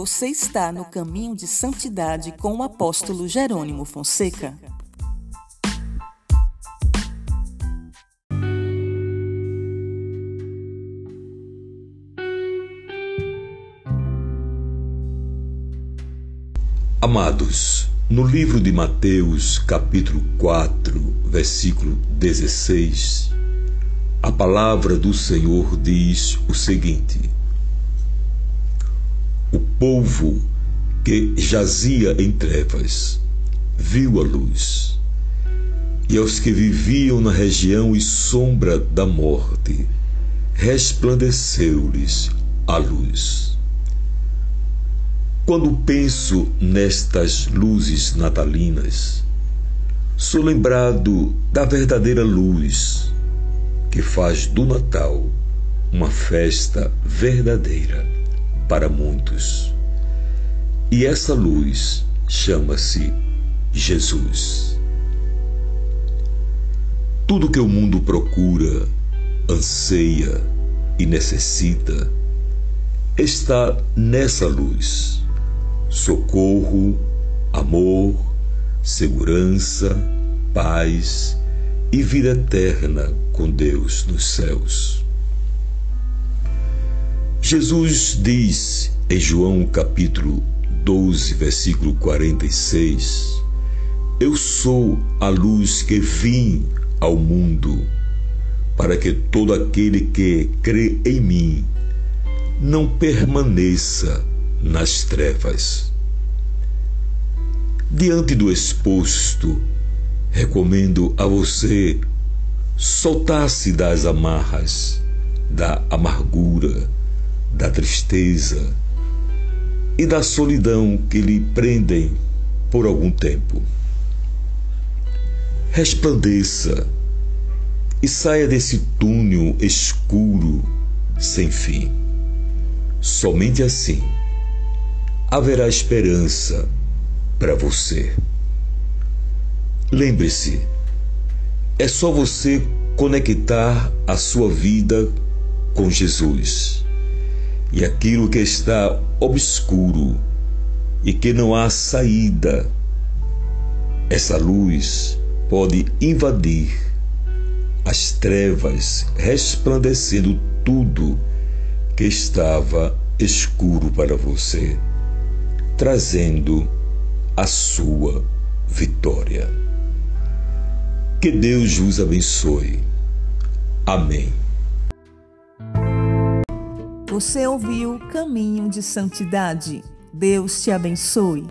Você está no caminho de santidade com o apóstolo Jerônimo Fonseca. Amados, no livro de Mateus, capítulo 4, versículo 16, a palavra do Senhor diz o seguinte: O povo que jazia em trevas viu a luz, e aos que viviam na região e sombra da morte, resplandeceu-lhes a luz. Quando penso nestas luzes natalinas, sou lembrado da verdadeira luz que faz do Natal uma festa verdadeira para muitos. E essa luz chama-se Jesus. Tudo que o mundo procura, anseia e necessita está nessa luz socorro, amor, segurança, paz e vida eterna com Deus nos céus. Jesus diz em João capítulo 12, versículo 46: Eu sou a luz que vim ao mundo, para que todo aquele que crê em mim não permaneça nas trevas. Diante do exposto, recomendo a você soltar-se das amarras, da amargura, da tristeza e da solidão que lhe prendem por algum tempo. Resplandeça e saia desse túnel escuro sem fim. Somente assim haverá esperança para você. Lembre-se, é só você conectar a sua vida com Jesus. E aquilo que está obscuro e que não há saída, essa luz pode invadir as trevas, resplandecendo tudo que estava escuro para você trazendo a sua vitória. Que Deus vos abençoe. Amém. Você ouviu Caminho de Santidade. Deus te abençoe.